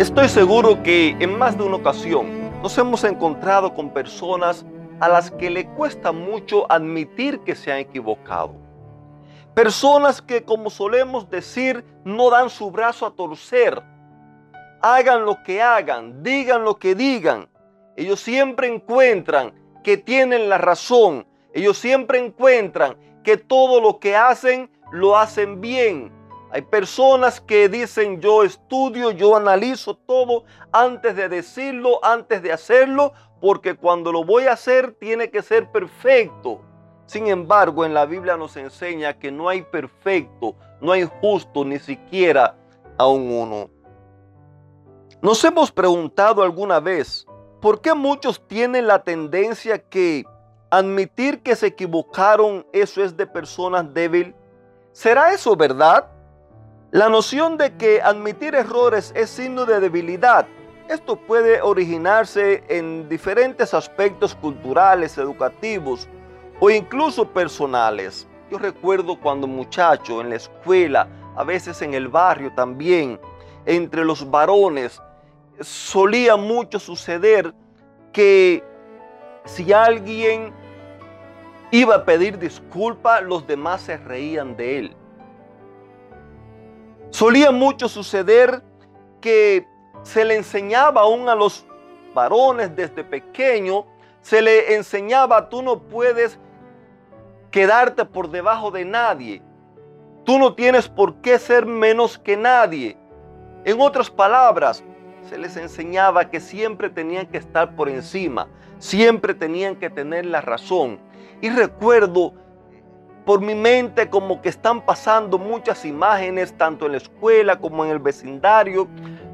Estoy seguro que en más de una ocasión nos hemos encontrado con personas a las que le cuesta mucho admitir que se han equivocado. Personas que, como solemos decir, no dan su brazo a torcer. Hagan lo que hagan, digan lo que digan. Ellos siempre encuentran que tienen la razón. Ellos siempre encuentran que todo lo que hacen lo hacen bien hay personas que dicen yo estudio, yo analizo todo antes de decirlo, antes de hacerlo, porque cuando lo voy a hacer tiene que ser perfecto. Sin embargo, en la Biblia nos enseña que no hay perfecto, no hay justo, ni siquiera a un uno. Nos hemos preguntado alguna vez, ¿por qué muchos tienen la tendencia que admitir que se equivocaron, eso es de personas débiles? ¿Será eso verdad? La noción de que admitir errores es signo de debilidad, esto puede originarse en diferentes aspectos culturales, educativos o incluso personales. Yo recuerdo cuando muchacho en la escuela, a veces en el barrio también, entre los varones, solía mucho suceder que si alguien iba a pedir disculpa, los demás se reían de él. Solía mucho suceder que se le enseñaba aún a los varones desde pequeño, se le enseñaba, tú no puedes quedarte por debajo de nadie. Tú no tienes por qué ser menos que nadie. En otras palabras, se les enseñaba que siempre tenían que estar por encima, siempre tenían que tener la razón. Y recuerdo por mi mente como que están pasando muchas imágenes, tanto en la escuela como en el vecindario,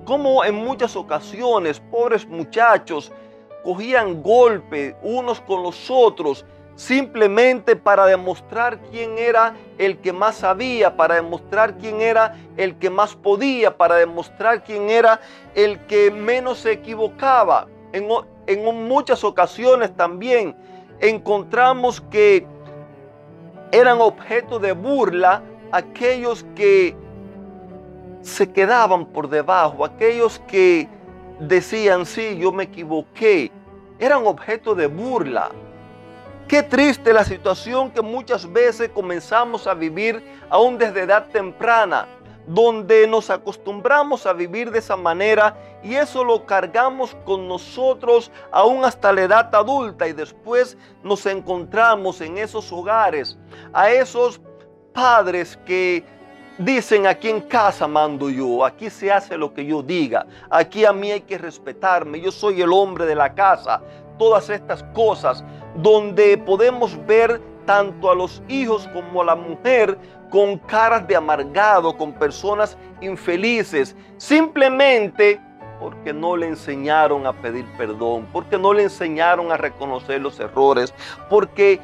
como en muchas ocasiones pobres muchachos cogían golpe unos con los otros simplemente para demostrar quién era el que más sabía, para demostrar quién era el que más podía, para demostrar quién era el que menos se equivocaba. En, en muchas ocasiones también encontramos que eran objeto de burla aquellos que se quedaban por debajo, aquellos que decían, sí, yo me equivoqué, eran objeto de burla. Qué triste la situación que muchas veces comenzamos a vivir aún desde edad temprana, donde nos acostumbramos a vivir de esa manera y eso lo cargamos con nosotros aún hasta la edad adulta y después nos encontramos en esos hogares, a esos padres que dicen aquí en casa mando yo, aquí se hace lo que yo diga, aquí a mí hay que respetarme, yo soy el hombre de la casa, todas estas cosas donde podemos ver tanto a los hijos como a la mujer con caras de amargado, con personas infelices, simplemente porque no le enseñaron a pedir perdón, porque no le enseñaron a reconocer los errores, porque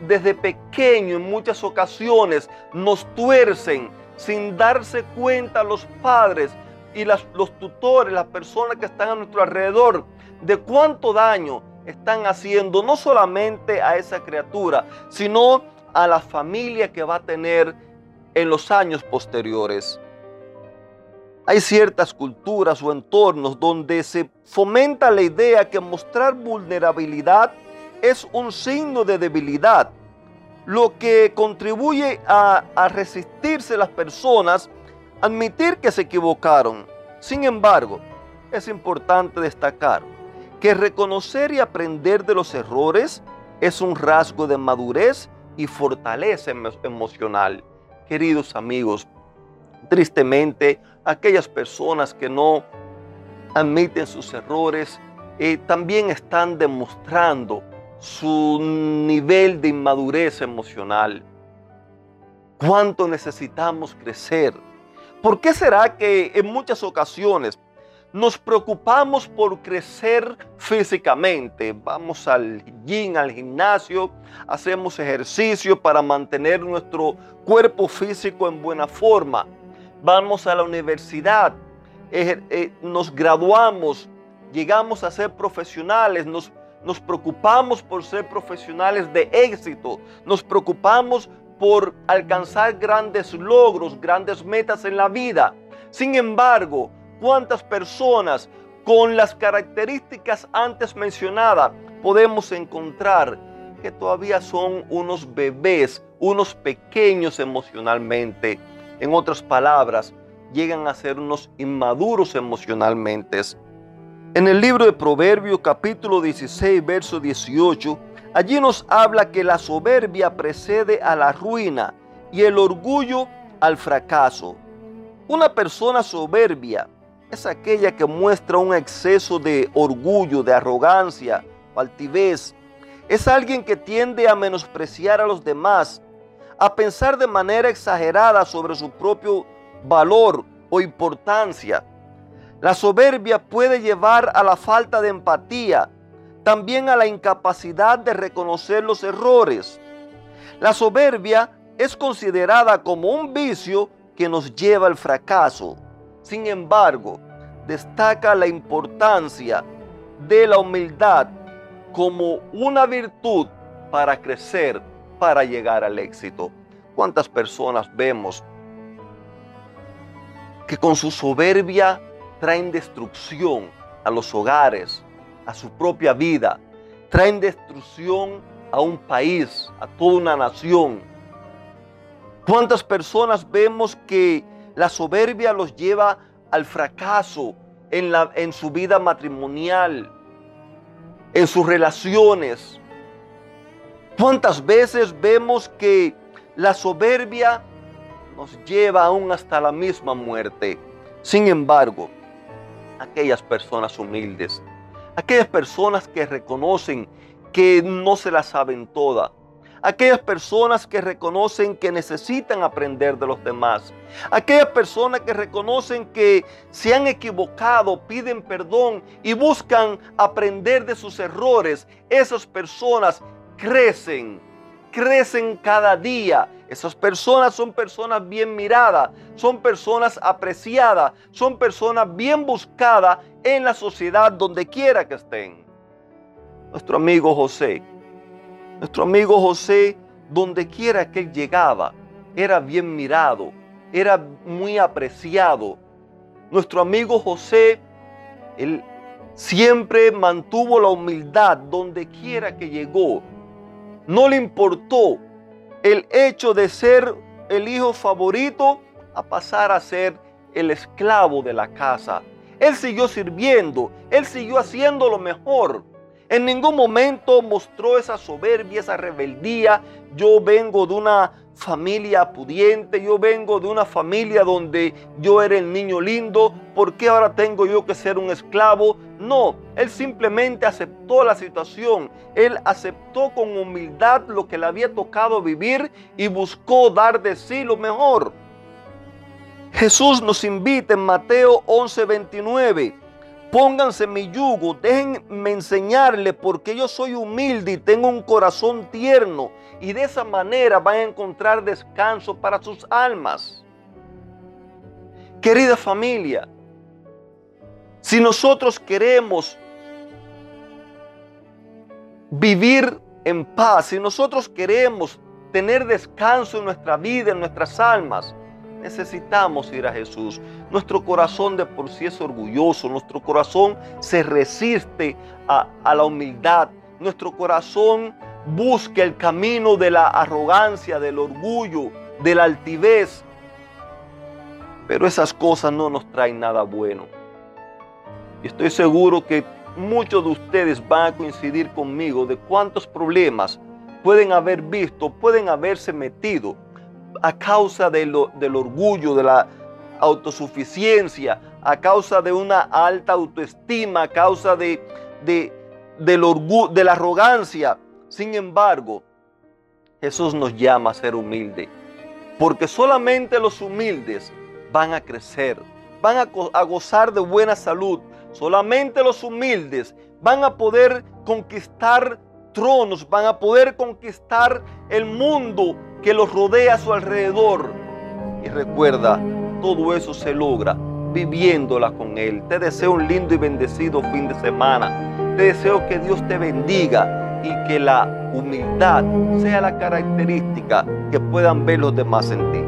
desde pequeño en muchas ocasiones nos tuercen sin darse cuenta los padres y los tutores, las personas que están a nuestro alrededor, de cuánto daño están haciendo no solamente a esa criatura, sino a la familia que va a tener en los años posteriores. Hay ciertas culturas o entornos donde se fomenta la idea que mostrar vulnerabilidad es un signo de debilidad, lo que contribuye a, a resistirse las personas admitir que se equivocaron. Sin embargo, es importante destacar que reconocer y aprender de los errores es un rasgo de madurez y fortaleza emocional. Queridos amigos, tristemente aquellas personas que no admiten sus errores eh, también están demostrando su nivel de inmadurez emocional. ¿Cuánto necesitamos crecer? ¿Por qué será que en muchas ocasiones nos preocupamos por crecer físicamente? Vamos al al gimnasio, hacemos ejercicio para mantener nuestro cuerpo físico en buena forma. Vamos a la universidad, eh, nos graduamos, llegamos a ser profesionales, nos, nos preocupamos por ser profesionales de éxito, nos preocupamos por alcanzar grandes logros, grandes metas en la vida. Sin embargo, ¿cuántas personas con las características antes mencionadas podemos encontrar que todavía son unos bebés, unos pequeños emocionalmente? En otras palabras, llegan a ser unos inmaduros emocionalmente. En el libro de Proverbios capítulo 16, verso 18, allí nos habla que la soberbia precede a la ruina y el orgullo al fracaso. Una persona soberbia es aquella que muestra un exceso de orgullo, de arrogancia o altivez. Es alguien que tiende a menospreciar a los demás, a pensar de manera exagerada sobre su propio valor o importancia. La soberbia puede llevar a la falta de empatía, también a la incapacidad de reconocer los errores. La soberbia es considerada como un vicio que nos lleva al fracaso. Sin embargo, destaca la importancia de la humildad como una virtud para crecer, para llegar al éxito. ¿Cuántas personas vemos que con su soberbia traen destrucción a los hogares, a su propia vida, traen destrucción a un país, a toda una nación. ¿Cuántas personas vemos que la soberbia los lleva al fracaso en, la, en su vida matrimonial, en sus relaciones? ¿Cuántas veces vemos que la soberbia nos lleva aún hasta la misma muerte? Sin embargo, aquellas personas humildes, aquellas personas que reconocen que no se la saben toda, aquellas personas que reconocen que necesitan aprender de los demás, aquellas personas que reconocen que se han equivocado, piden perdón y buscan aprender de sus errores, esas personas crecen crecen cada día. Esas personas son personas bien miradas, son personas apreciadas, son personas bien buscadas en la sociedad donde quiera que estén. Nuestro amigo José, nuestro amigo José, donde quiera que él llegaba, era bien mirado, era muy apreciado. Nuestro amigo José, él siempre mantuvo la humildad donde quiera que llegó no le importó el hecho de ser el hijo favorito a pasar a ser el esclavo de la casa. Él siguió sirviendo, él siguió haciendo lo mejor. En ningún momento mostró esa soberbia, esa rebeldía. Yo vengo de una familia pudiente, yo vengo de una familia donde yo era el niño lindo, ¿por qué ahora tengo yo que ser un esclavo? No, él simplemente aceptó la situación, él aceptó con humildad lo que le había tocado vivir y buscó dar de sí lo mejor. Jesús nos invita en Mateo 11:29 Pónganse mi yugo, déjenme enseñarle porque yo soy humilde y tengo un corazón tierno y de esa manera van a encontrar descanso para sus almas. Querida familia, si nosotros queremos vivir en paz, si nosotros queremos tener descanso en nuestra vida, en nuestras almas, necesitamos ir a Jesús. Nuestro corazón de por sí es orgulloso, nuestro corazón se resiste a, la humildad, nuestro corazón busca el camino de la arrogancia, del orgullo, de la altivez. Pero esas cosas no nos traen nada bueno. Y estoy seguro que muchos de ustedes van a coincidir conmigo de cuántos problemas pueden haber visto, pueden haberse metido a causa del orgullo, de la autosuficiencia, a causa de una alta autoestima, a causa de, la arrogancia. Sin embargo, Jesús nos llama a ser humildes, porque solamente los humildes van a crecer, van a gozar de buena salud. Solamente los humildes van a poder conquistar tronos, van a poder conquistar el mundo que los rodea a su alrededor. Y recuerda, todo eso se logra viviéndola con Él. Te deseo un lindo y bendecido fin de semana. Te deseo que Dios te bendiga y que la humildad sea la característica que puedan ver los demás en ti.